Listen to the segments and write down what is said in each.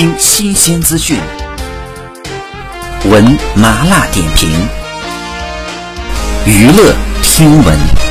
听新鲜资讯，闻麻辣点评，娱乐听闻。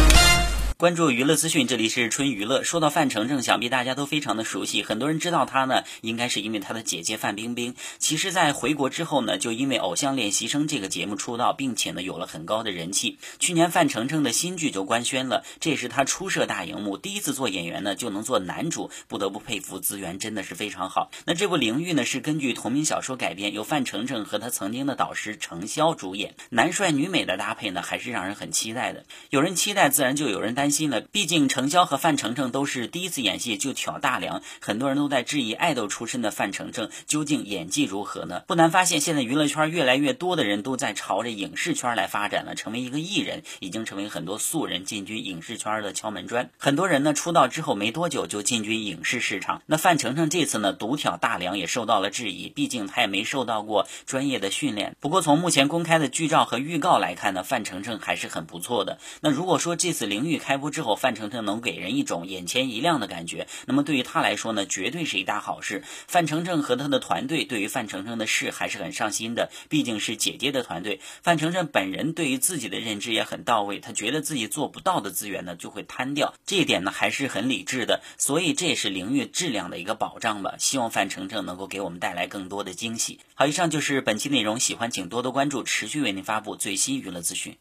关注娱乐资讯，这里是春娱乐。说到范丞丞，想必大家都非常的熟悉，很多人知道他呢，应该是因为他的姐姐范冰冰。其实，在回国之后呢，就因为《偶像练习生》这个节目出道，并且呢，有了很高的人气。去年范丞丞的新剧就官宣了，这也是他初涉大荧幕，第一次做演员呢，就能做男主，不得不佩服资源真的是非常好。那这部《灵域》呢，是根据同名小说改编，由范丞丞和他曾经的导师程潇主演，男帅女美的搭配呢，还是让人很期待的。有人期待，自然就有人担。担心了，毕竟程潇和范丞丞都是第一次演戏就挑大梁，很多人都在质疑爱豆出身的范丞丞究竟演技如何呢？不难发现，现在娱乐圈越来越多的人都在朝着影视圈来发展了，成为一个艺人已经成为很多素人进军影视圈的敲门砖。很多人呢出道之后没多久就进军影视市场，那范丞丞这次呢独挑大梁也受到了质疑，毕竟他也没受到过专业的训练。不过从目前公开的剧照和预告来看呢，范丞丞还是很不错的。那如果说这次灵域开。播之后，范丞丞能给人一种眼前一亮的感觉，那么对于他来说呢，绝对是一大好事。范丞丞和他的团队对于范丞丞的事还是很上心的，毕竟是姐姐的团队。范丞丞本人对于自己的认知也很到位，他觉得自己做不到的资源呢，就会摊掉，这一点呢还是很理智的。所以这也是灵域质量的一个保障吧。希望范丞丞能够给我们带来更多的惊喜。好，以上就是本期内容，喜欢请多多关注，持续为您发布最新娱乐资讯。